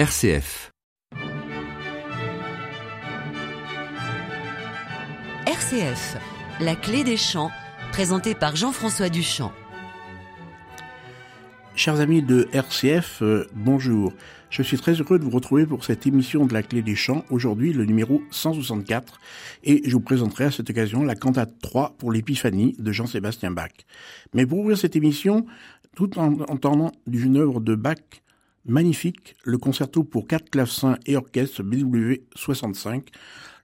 RCF. RCF, la clé des champs, présentée par Jean-François Duchamp. Chers amis de RCF, euh, bonjour. Je suis très heureux de vous retrouver pour cette émission de la clé des champs, aujourd'hui le numéro 164, et je vous présenterai à cette occasion la cantate 3 pour l'épiphanie de Jean-Sébastien Bach. Mais pour ouvrir cette émission, tout en entendant d'une œuvre de Bach magnifique, le concerto pour quatre clavecins et orchestre BW 65,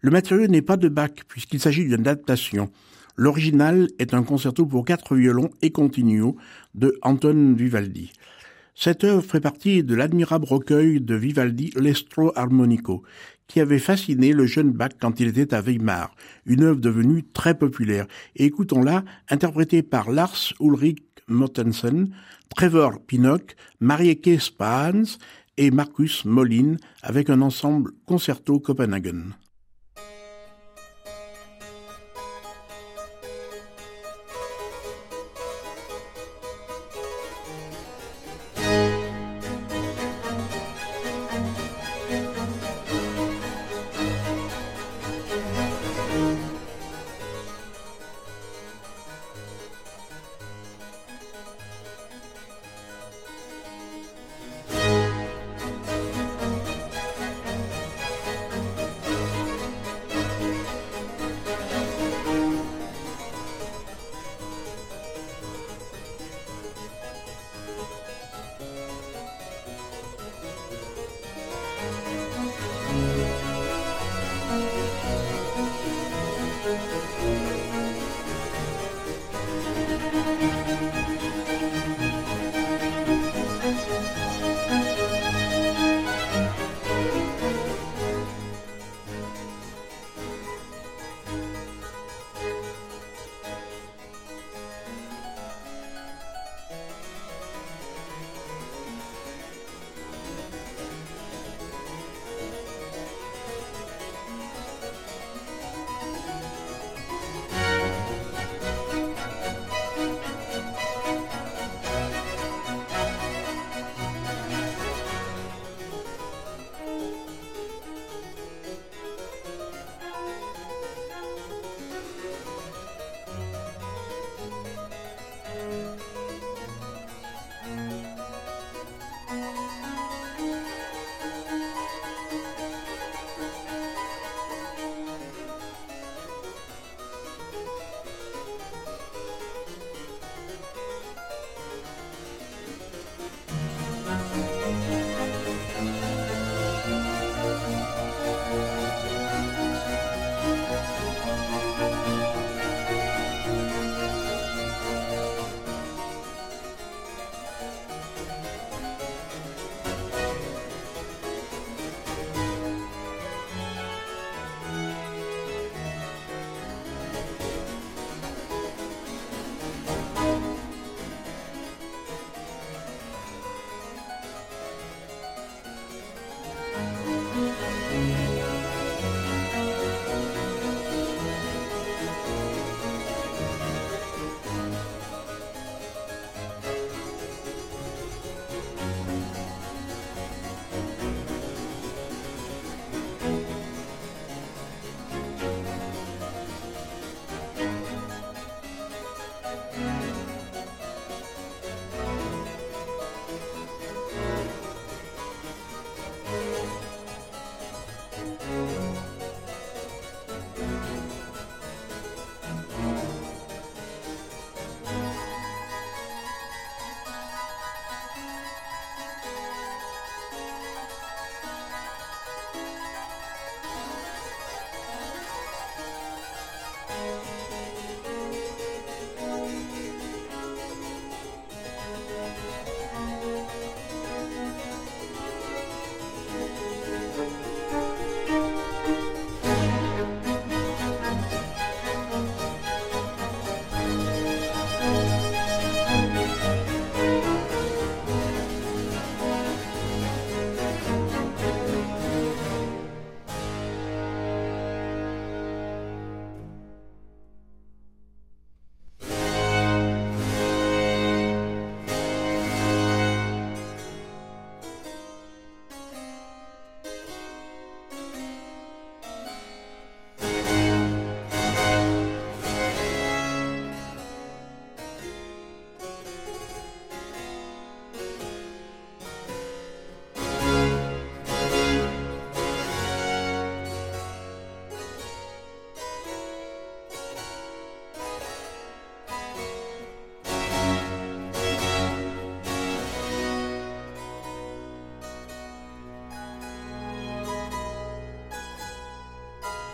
le matériau n'est pas de Bach puisqu'il s'agit d'une adaptation. L'original est un concerto pour quatre violons et continuo de Anton Vivaldi. Cette œuvre fait partie de l'admirable recueil de Vivaldi L'Estro Armonico, qui avait fasciné le jeune Bach quand il était à Weimar, une œuvre devenue très populaire. Et écoutons-la, interprétée par Lars Ulrich Mortensen, Trevor Pinnock, Marieke Spahns et Marcus Molin avec un ensemble concerto Copenhagen.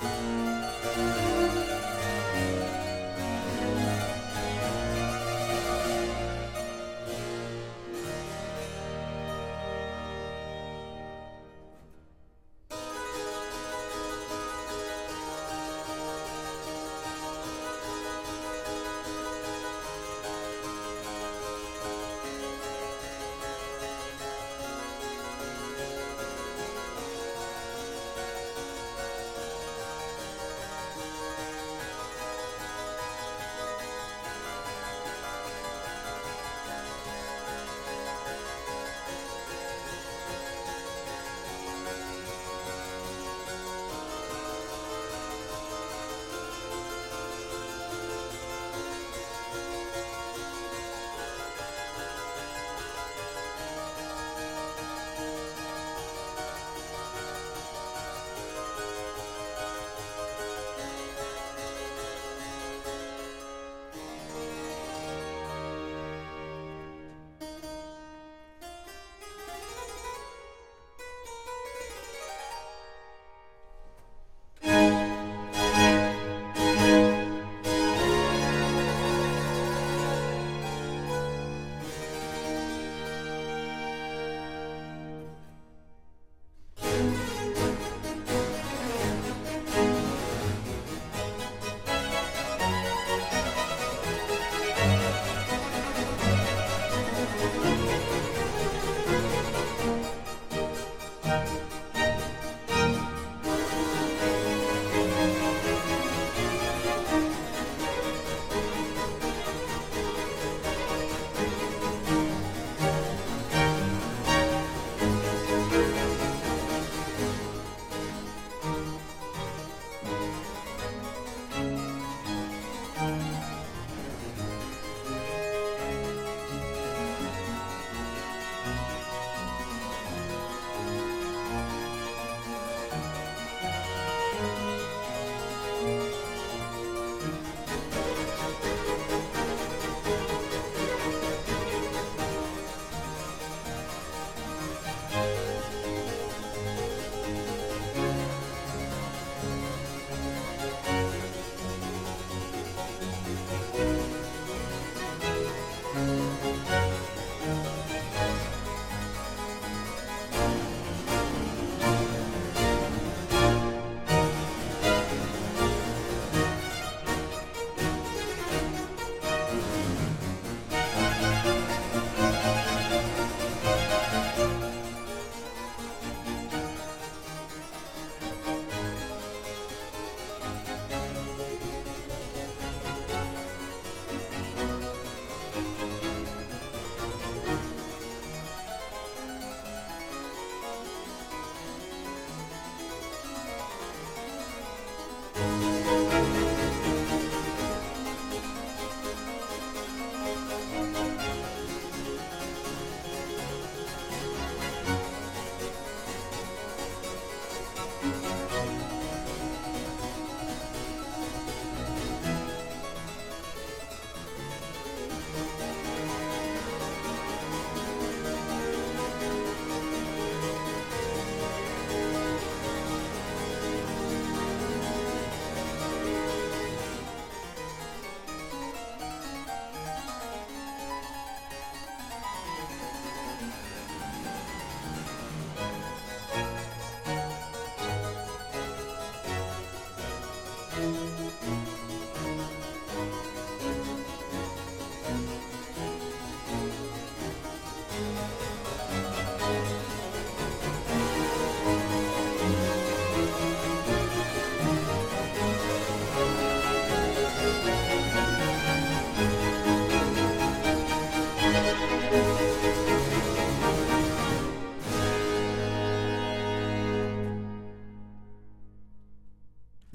thank you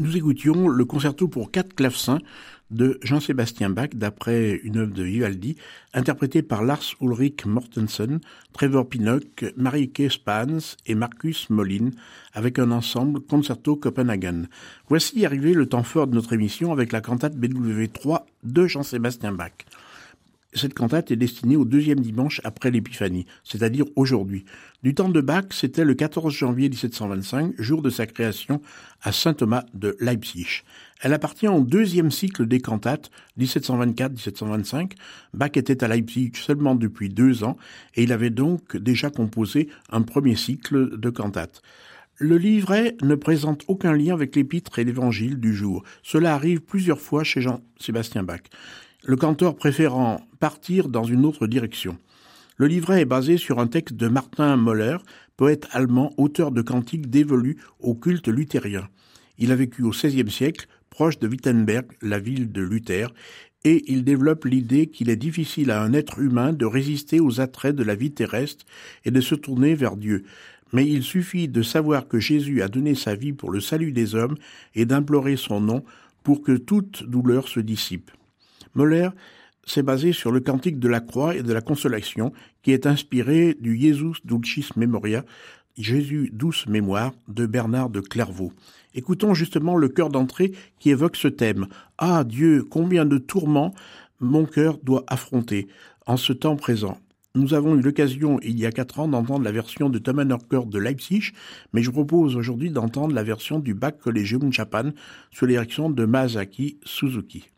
Nous écoutions le concerto pour quatre clavecins de Jean-Sébastien Bach d'après une œuvre de Vivaldi, interprétée par Lars Ulrich Mortensen, Trevor Pinnock, Marieke Spans et Marcus Molin, avec un ensemble Concerto Copenhagen. Voici arrivé le temps fort de notre émission avec la cantate BW3 de Jean-Sébastien Bach. Cette cantate est destinée au deuxième dimanche après l'Épiphanie, c'est-à-dire aujourd'hui. Du temps de Bach, c'était le 14 janvier 1725, jour de sa création à Saint Thomas de Leipzig. Elle appartient au deuxième cycle des cantates, 1724-1725. Bach était à Leipzig seulement depuis deux ans et il avait donc déjà composé un premier cycle de cantates. Le livret ne présente aucun lien avec l'épître et l'évangile du jour. Cela arrive plusieurs fois chez Jean-Sébastien Bach le canteur préférant partir dans une autre direction. Le livret est basé sur un texte de Martin Moller, poète allemand, auteur de cantiques dévolus au culte luthérien. Il a vécu au XVIe siècle, proche de Wittenberg, la ville de Luther, et il développe l'idée qu'il est difficile à un être humain de résister aux attraits de la vie terrestre et de se tourner vers Dieu. Mais il suffit de savoir que Jésus a donné sa vie pour le salut des hommes et d'implorer son nom pour que toute douleur se dissipe. Moller s'est basé sur le cantique de la croix et de la consolation qui est inspiré du Jesus Dulcis Memoria, Jésus douce mémoire de Bernard de Clairvaux. Écoutons justement le cœur d'entrée qui évoque ce thème. Ah Dieu, combien de tourments mon cœur doit affronter en ce temps présent. Nous avons eu l'occasion il y a quatre ans d'entendre la version de Thomas Norker de Leipzig, mais je propose aujourd'hui d'entendre la version du Bach Collegium Japan sous l'érection de Masaki Suzuki.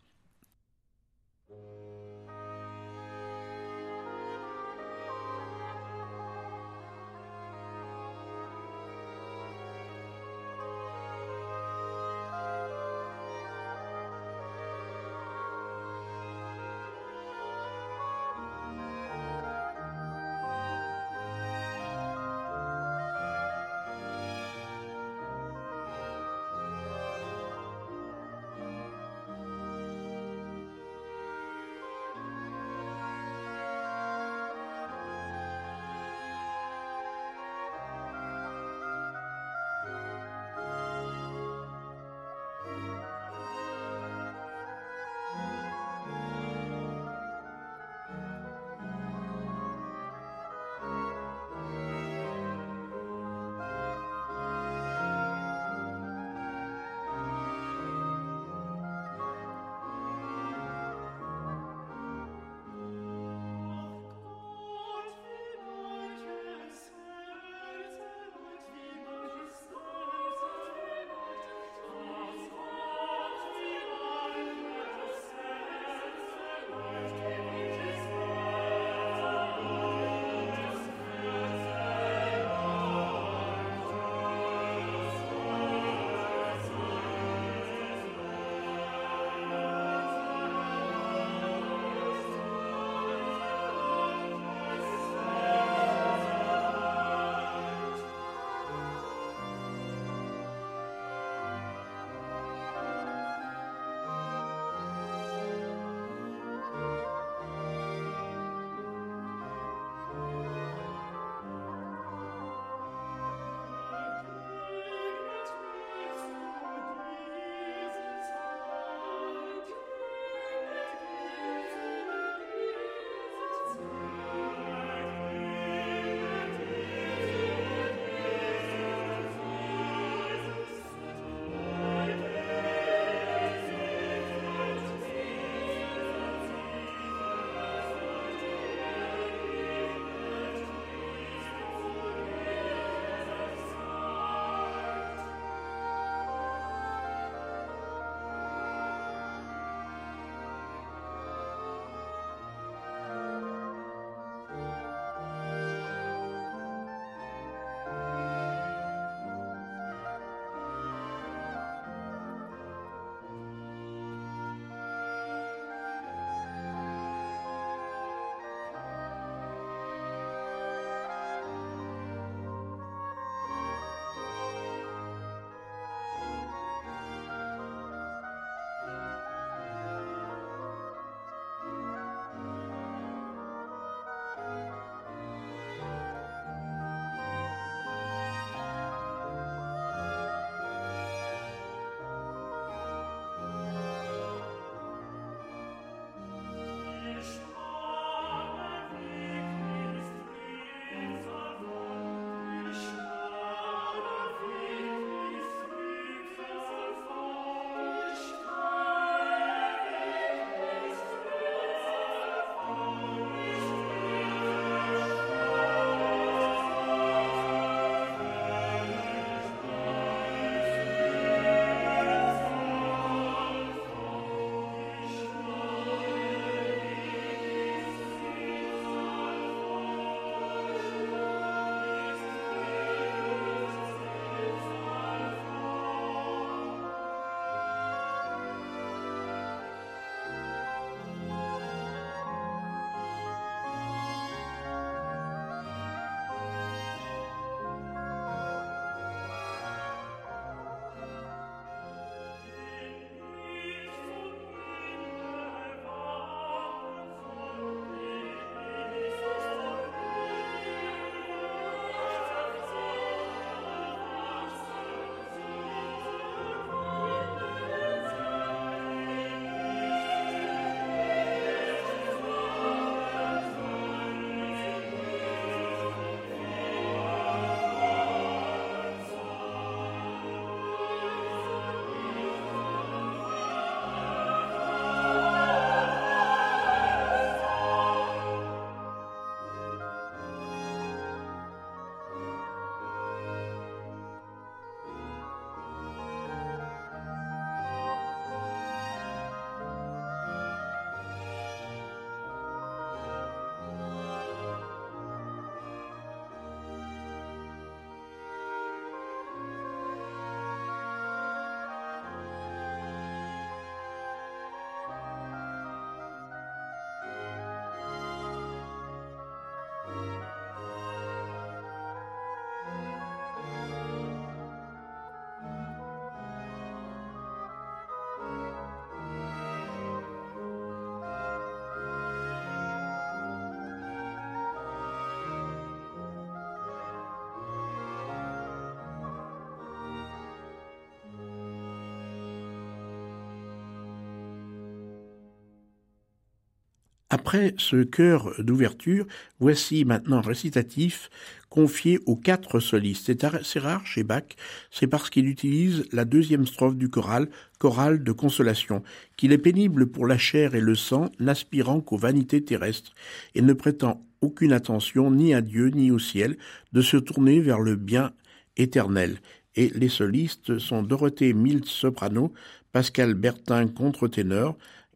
Après ce chœur d'ouverture, voici maintenant un récitatif confié aux quatre solistes. C'est assez rare chez Bach, c'est parce qu'il utilise la deuxième strophe du choral, choral de consolation, qu'il est pénible pour la chair et le sang, n'aspirant qu'aux vanités terrestres, et ne prétend aucune attention ni à Dieu ni au ciel, de se tourner vers le bien éternel. Et les solistes sont Dorothée Milt soprano, Pascal Bertin contre-ténor,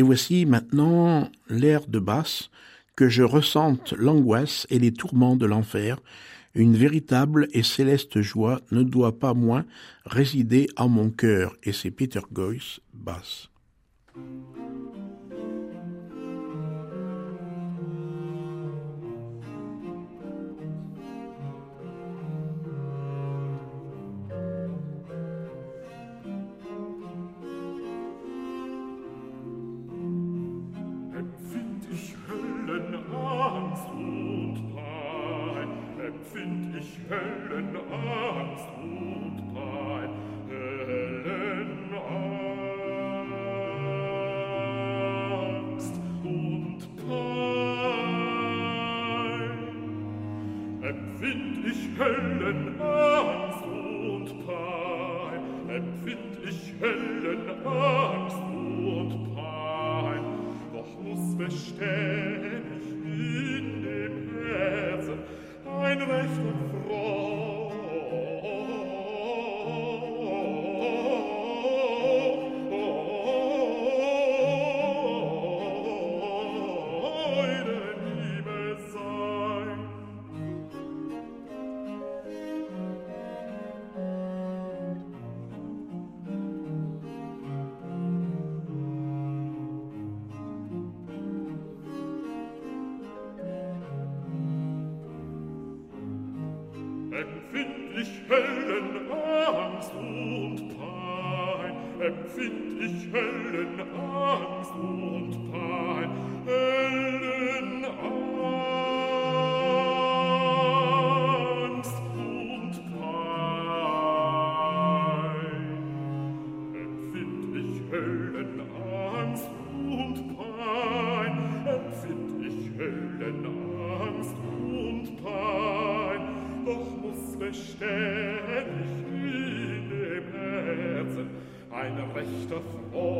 Et voici maintenant l'air de basse, que je ressente l'angoisse et les tourments de l'enfer, une véritable et céleste joie ne doit pas moins résider en mon cœur, et c'est Peter Goyce, basse. Höllenangst und Pein, empfind ich Höllenangst und Pein, doch muss beständig in dem Herzen ein rechter Freund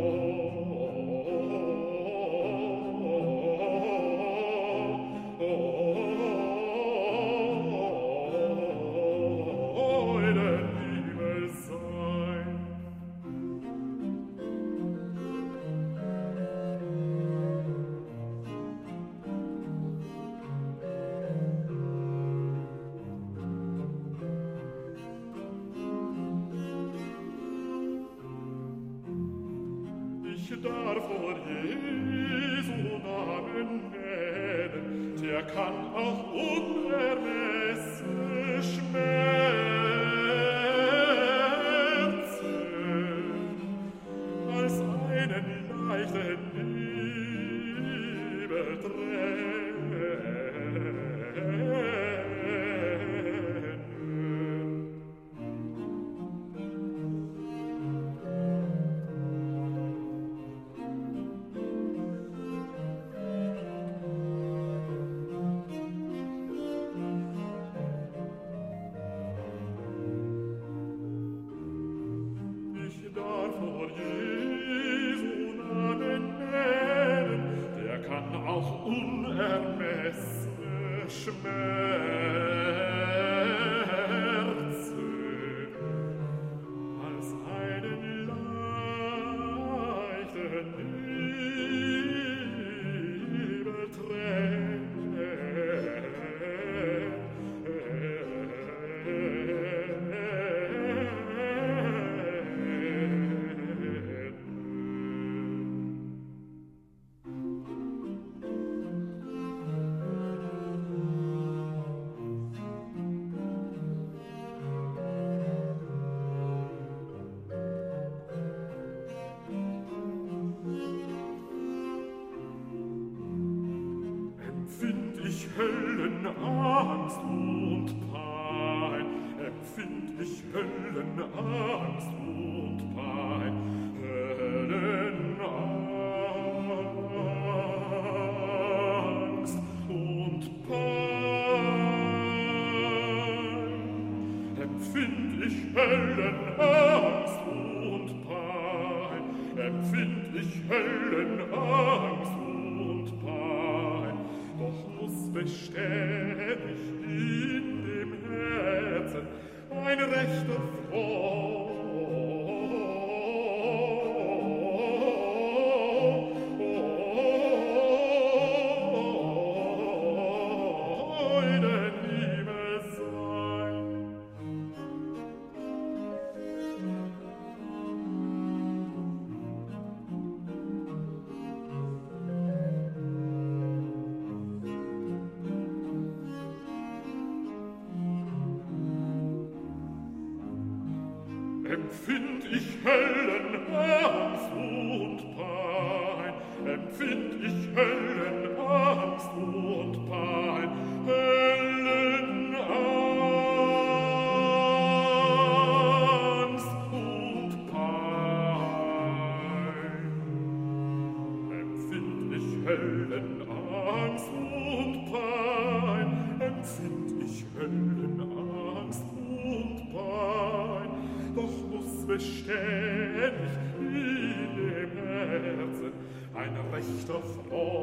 beständig in dem Herzen ein rechter Freude.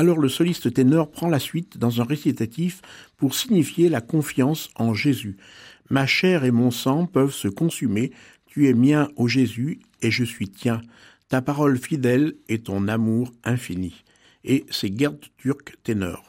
Alors le soliste ténor prend la suite dans un récitatif pour signifier la confiance en Jésus. Ma chair et mon sang peuvent se consumer, tu es mien, ô Jésus, et je suis tien. Ta parole fidèle et ton amour infini. Et c'est Gerd Turk ténor.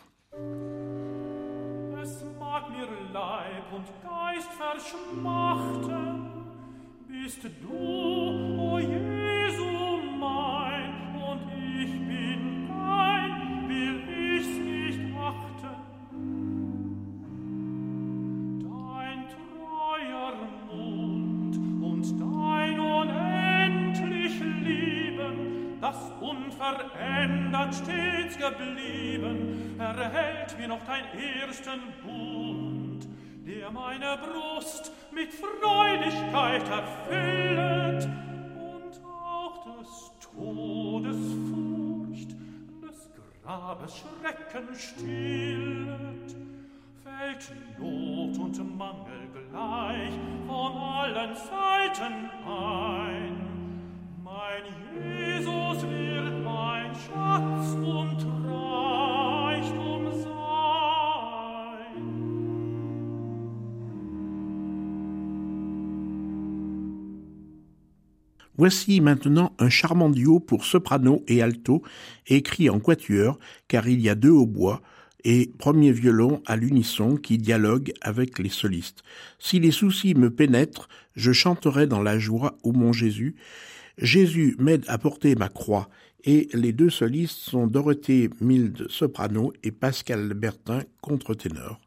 Unverändert stets geblieben, erhält mir noch dein ersten Bund, der meine Brust mit Freudigkeit erfüllet und auch des Todes Furcht, des Grabes Schrecken stillet. Welt, Not und Mangel gleich von allen Seiten ein. Voici maintenant un charmant duo pour soprano et alto, écrit en quatuor, car il y a deux hautbois, et premier violon à l'unisson qui dialogue avec les solistes. Si les soucis me pénètrent, je chanterai dans la joie, ô mon Jésus. Jésus m'aide à porter ma croix, et les deux solistes sont Dorothée Milde, soprano, et Pascal Bertin, contre-ténor.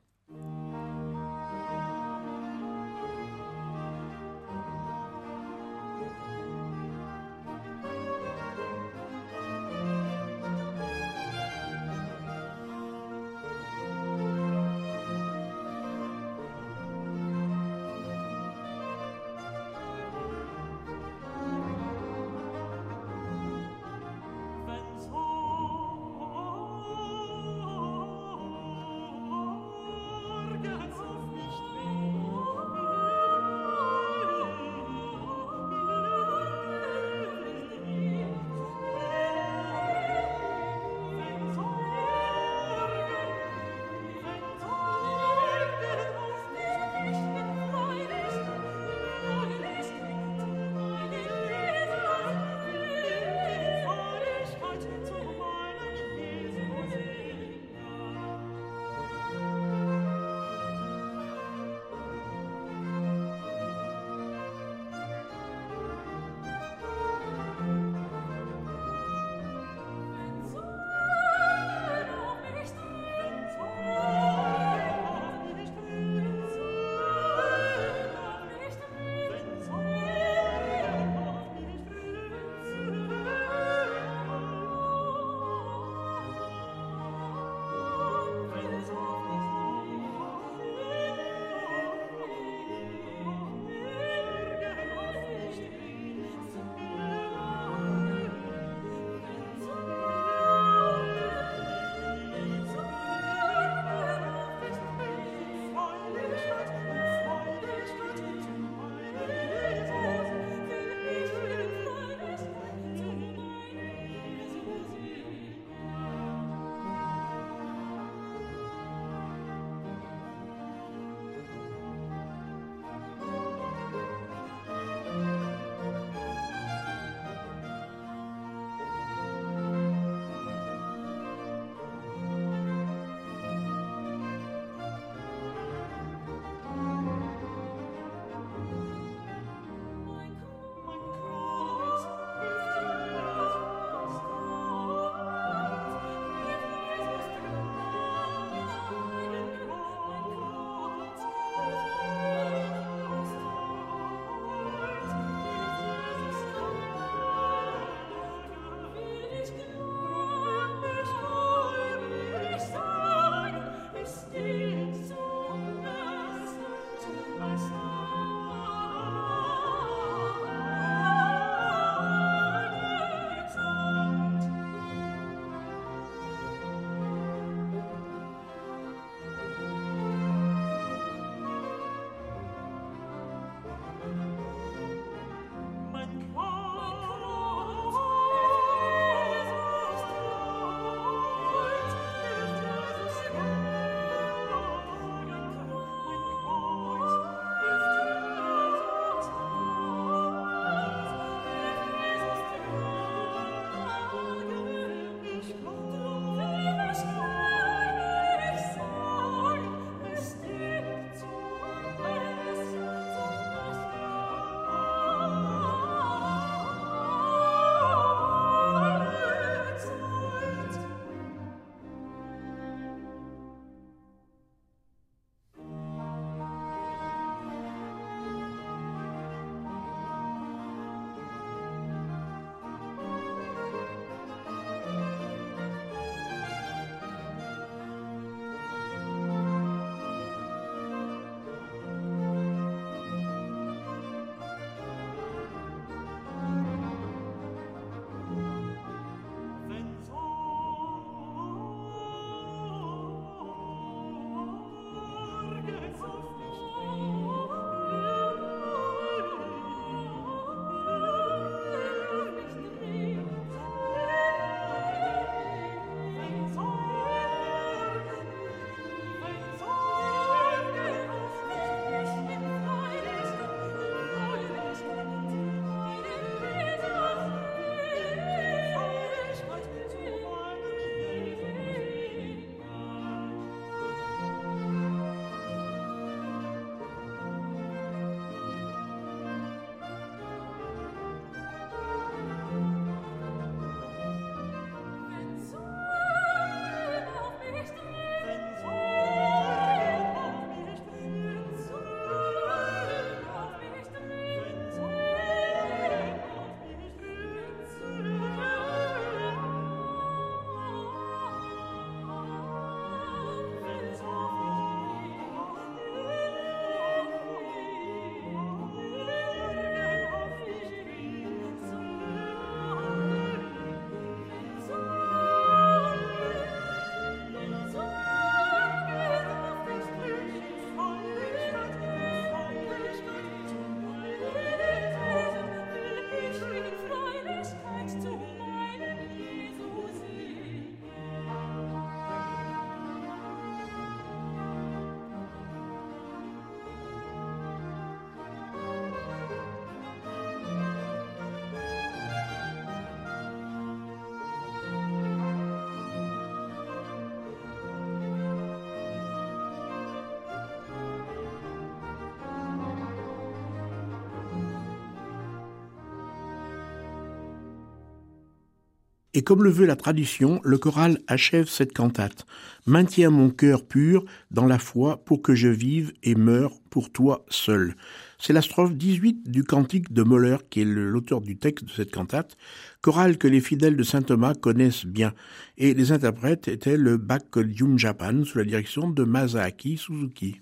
Et comme le veut la tradition, le choral achève cette cantate. Maintiens mon cœur pur dans la foi pour que je vive et meure pour toi seul. C'est la strophe 18 du cantique de Moller qui est l'auteur du texte de cette cantate, chorale que les fidèles de saint Thomas connaissent bien. Et les interprètes étaient le Bakkolium Japan sous la direction de Masaaki Suzuki.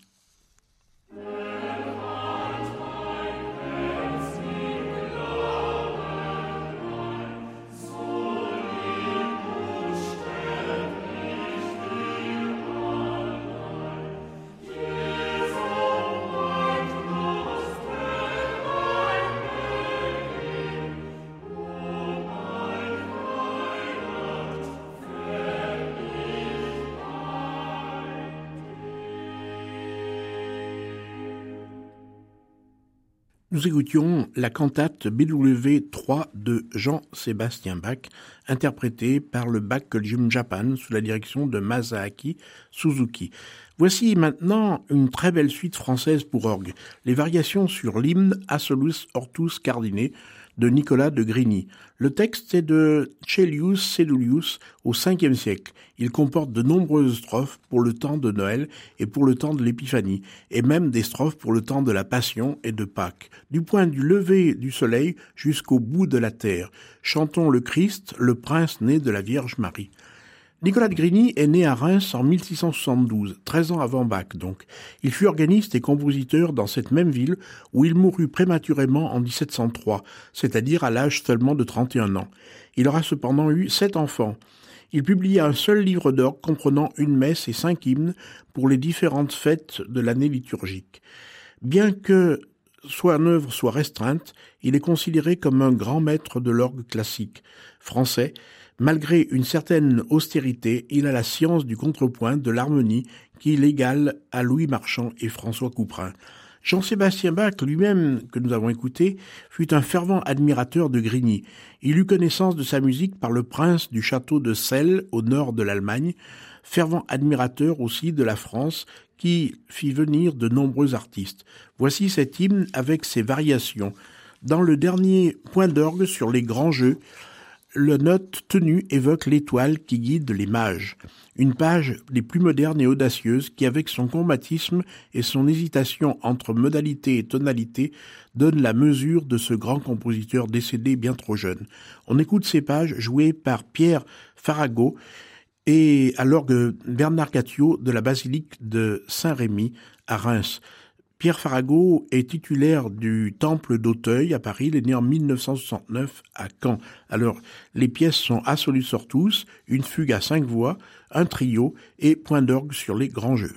Nous écoutions la cantate BW 3 de Jean-Sébastien Bach, interprétée par le Bach Collegium Japan sous la direction de Masaaki Suzuki. Voici maintenant une très belle suite française pour orgue, les variations sur l'hymne Asolus Hortus Cardine de Nicolas de Grigny. Le texte est de Celius Sedulius au Ve siècle. Il comporte de nombreuses strophes pour le temps de Noël et pour le temps de l'Épiphanie, et même des strophes pour le temps de la Passion et de Pâques. Du point du lever du soleil jusqu'au bout de la terre, chantons le Christ, le prince né de la Vierge Marie. Nicolas Grigny est né à Reims en 1672, 13 ans avant Bach donc. Il fut organiste et compositeur dans cette même ville où il mourut prématurément en 1703, c'est-à-dire à, l'âge seulement de 31 ans. Il aura cependant eu sept enfants. Il publia un seul livre d'orgue comprenant une messe et cinq hymnes pour les différentes fêtes de l'année liturgique. Bien que son œuvre soit restreinte, il est considéré comme un grand maître de l'orgue classique français, Malgré une certaine austérité, il a la science du contrepoint, de l'harmonie, qui l'égale à Louis Marchand et François Couperin. Jean-Sébastien Bach, lui-même, que nous avons écouté, fut un fervent admirateur de Grigny. Il eut connaissance de sa musique par le prince du château de Celle, au nord de l'Allemagne, fervent admirateur aussi de la France, qui fit venir de nombreux artistes. Voici cet hymne avec ses variations. Dans le dernier point d'orgue sur les grands jeux, le note tenue évoque l'étoile qui guide les mages, une page des plus modernes et audacieuses qui, avec son combatisme et son hésitation entre modalité et tonalité, donne la mesure de ce grand compositeur décédé bien trop jeune. On écoute ces pages jouées par Pierre Farago et à l'orgue Bernard Catio de la basilique de Saint-Rémy à Reims. Pierre Farago est titulaire du Temple d'Auteuil à Paris. Il est né en 1969 à Caen. Alors, les pièces sont Assolus Sortus, une fugue à cinq voix, un trio et point d'orgue sur les grands jeux.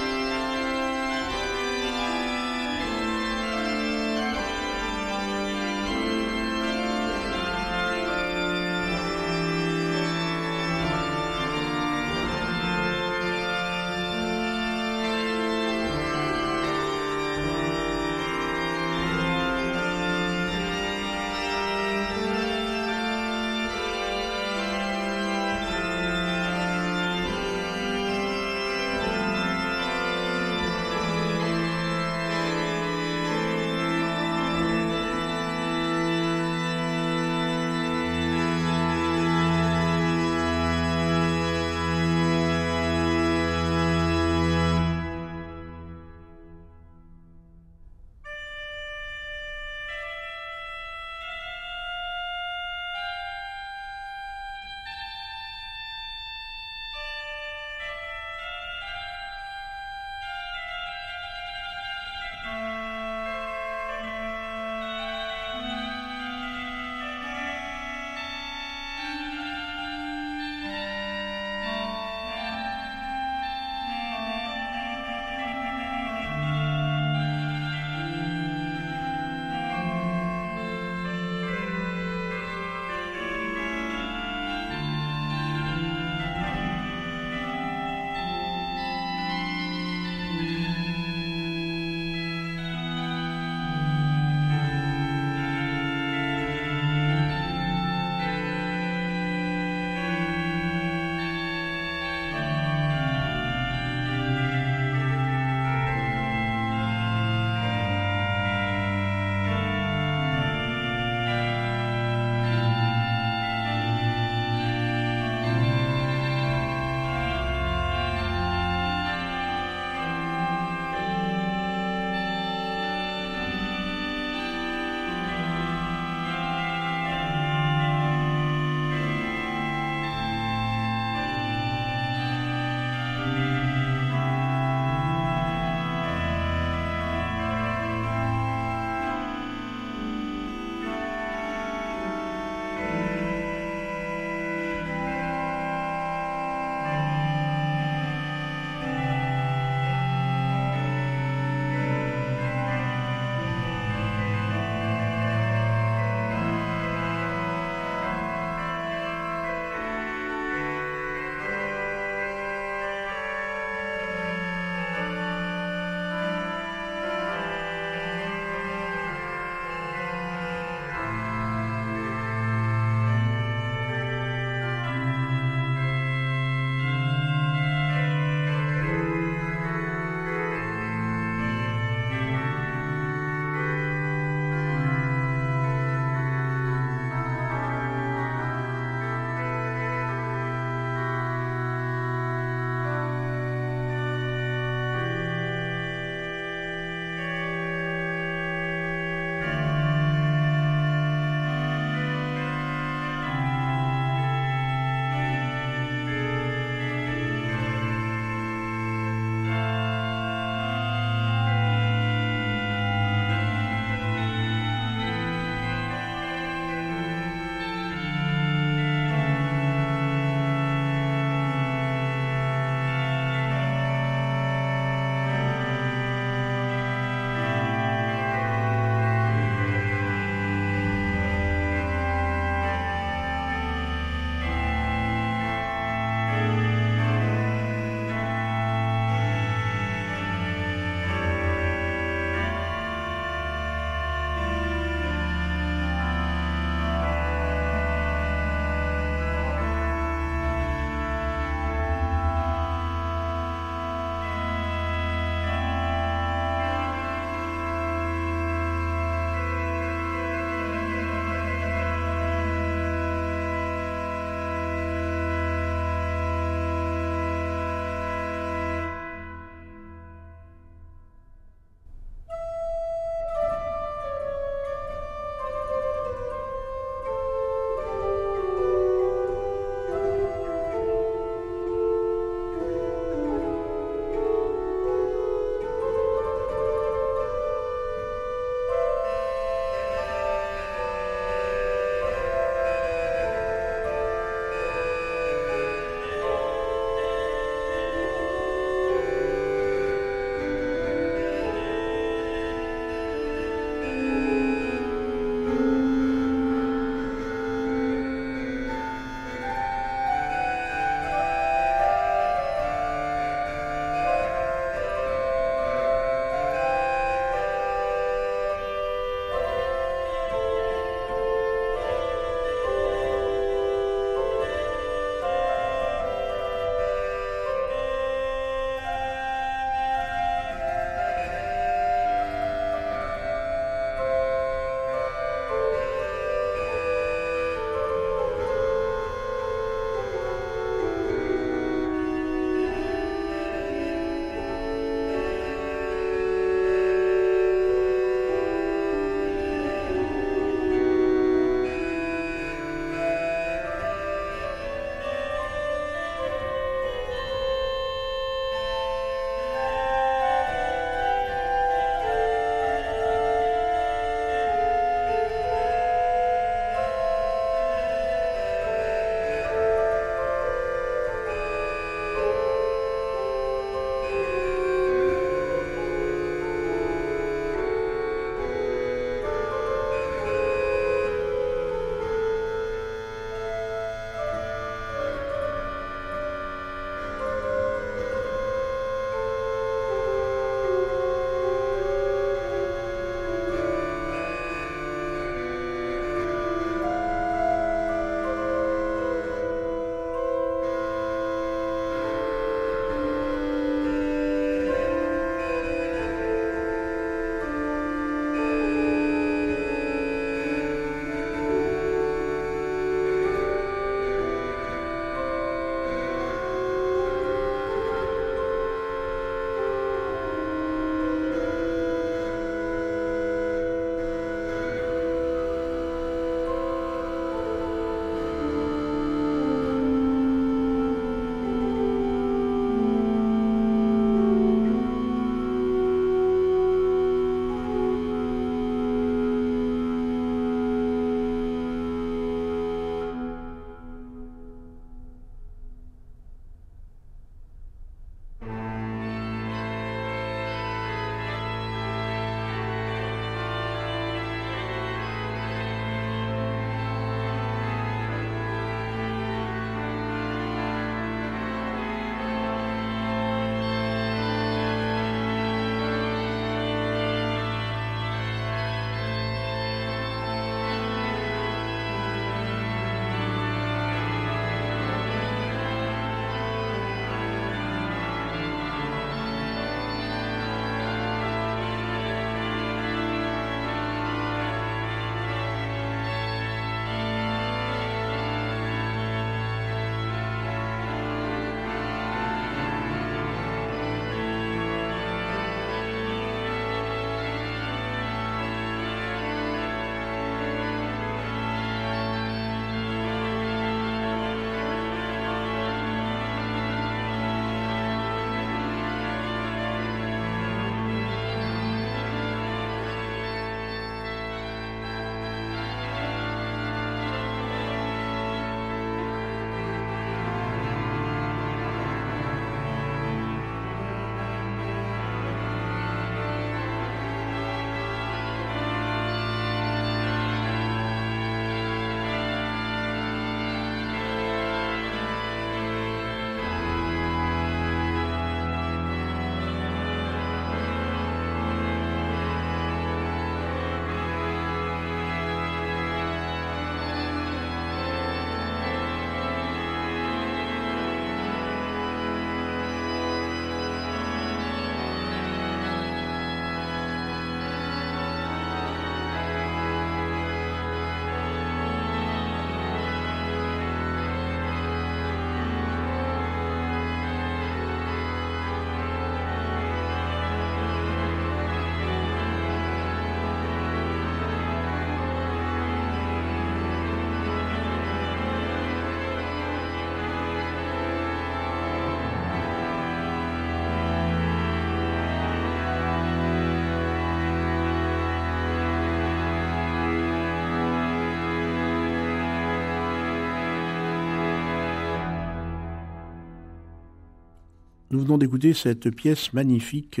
Nous venons d'écouter cette pièce magnifique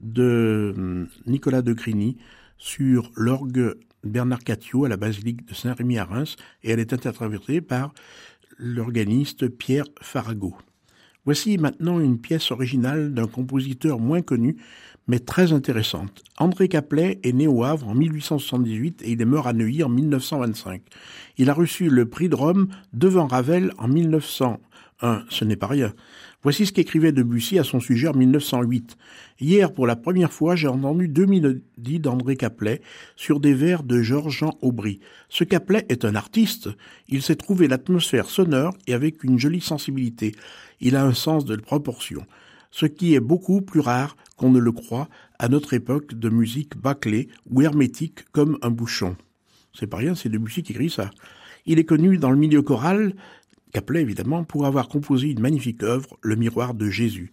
de hum, Nicolas de Grigny sur l'orgue Bernard Catio à la basilique de Saint-Rémy à Reims et elle est interprétée par l'organiste Pierre Farago. Voici maintenant une pièce originale d'un compositeur moins connu mais très intéressante. André Caplet est né au Havre en 1878 et il est mort à Neuilly en 1925. Il a reçu le prix de Rome devant Ravel en 1901. Ce n'est pas rien. Voici ce qu'écrivait Debussy à son sujet en 1908. Hier, pour la première fois, j'ai entendu deux mélodies d'André Caplet sur des vers de Georges-Jean Aubry. Ce Caplet est un artiste. Il sait trouver l'atmosphère sonore et avec une jolie sensibilité. Il a un sens de proportion. Ce qui est beaucoup plus rare qu'on ne le croit à notre époque de musique bâclée ou hermétique comme un bouchon. C'est pas rien, c'est Debussy qui écrit ça. Il est connu dans le milieu choral Caplet évidemment, pour avoir composé une magnifique œuvre, Le miroir de Jésus.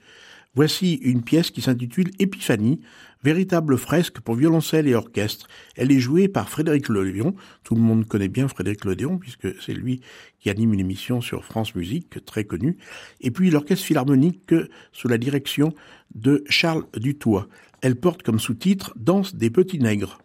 Voici une pièce qui s'intitule Épiphanie, véritable fresque pour violoncelle et orchestre. Elle est jouée par Frédéric Lodéon. Tout le monde connaît bien Frédéric Lodéon puisque c'est lui qui anime une émission sur France Musique très connue. Et puis l'orchestre philharmonique sous la direction de Charles Dutoit. Elle porte comme sous-titre Danse des petits nègres.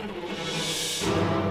Thunderbolts.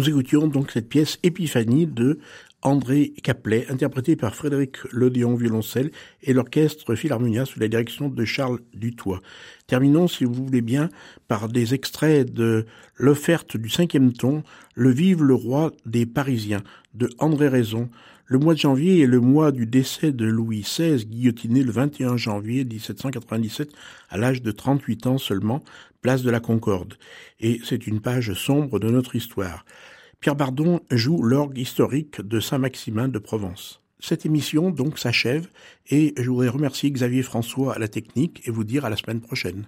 Nous écoutions donc cette pièce Épiphanie de André Caplet, interprétée par Frédéric Lodéon violoncelle et l'orchestre Philharmonia sous la direction de Charles Dutoit. Terminons, si vous voulez bien, par des extraits de l'offerte du cinquième ton, Le Vive le Roi des Parisiens, de André Raison. Le mois de janvier est le mois du décès de Louis XVI, guillotiné le 21 janvier 1797 à l'âge de 38 ans seulement, place de la Concorde. Et c'est une page sombre de notre histoire. Pierre Bardon joue l'orgue historique de Saint-Maximin de Provence. Cette émission donc s'achève et je voudrais remercier Xavier François à la technique et vous dire à la semaine prochaine.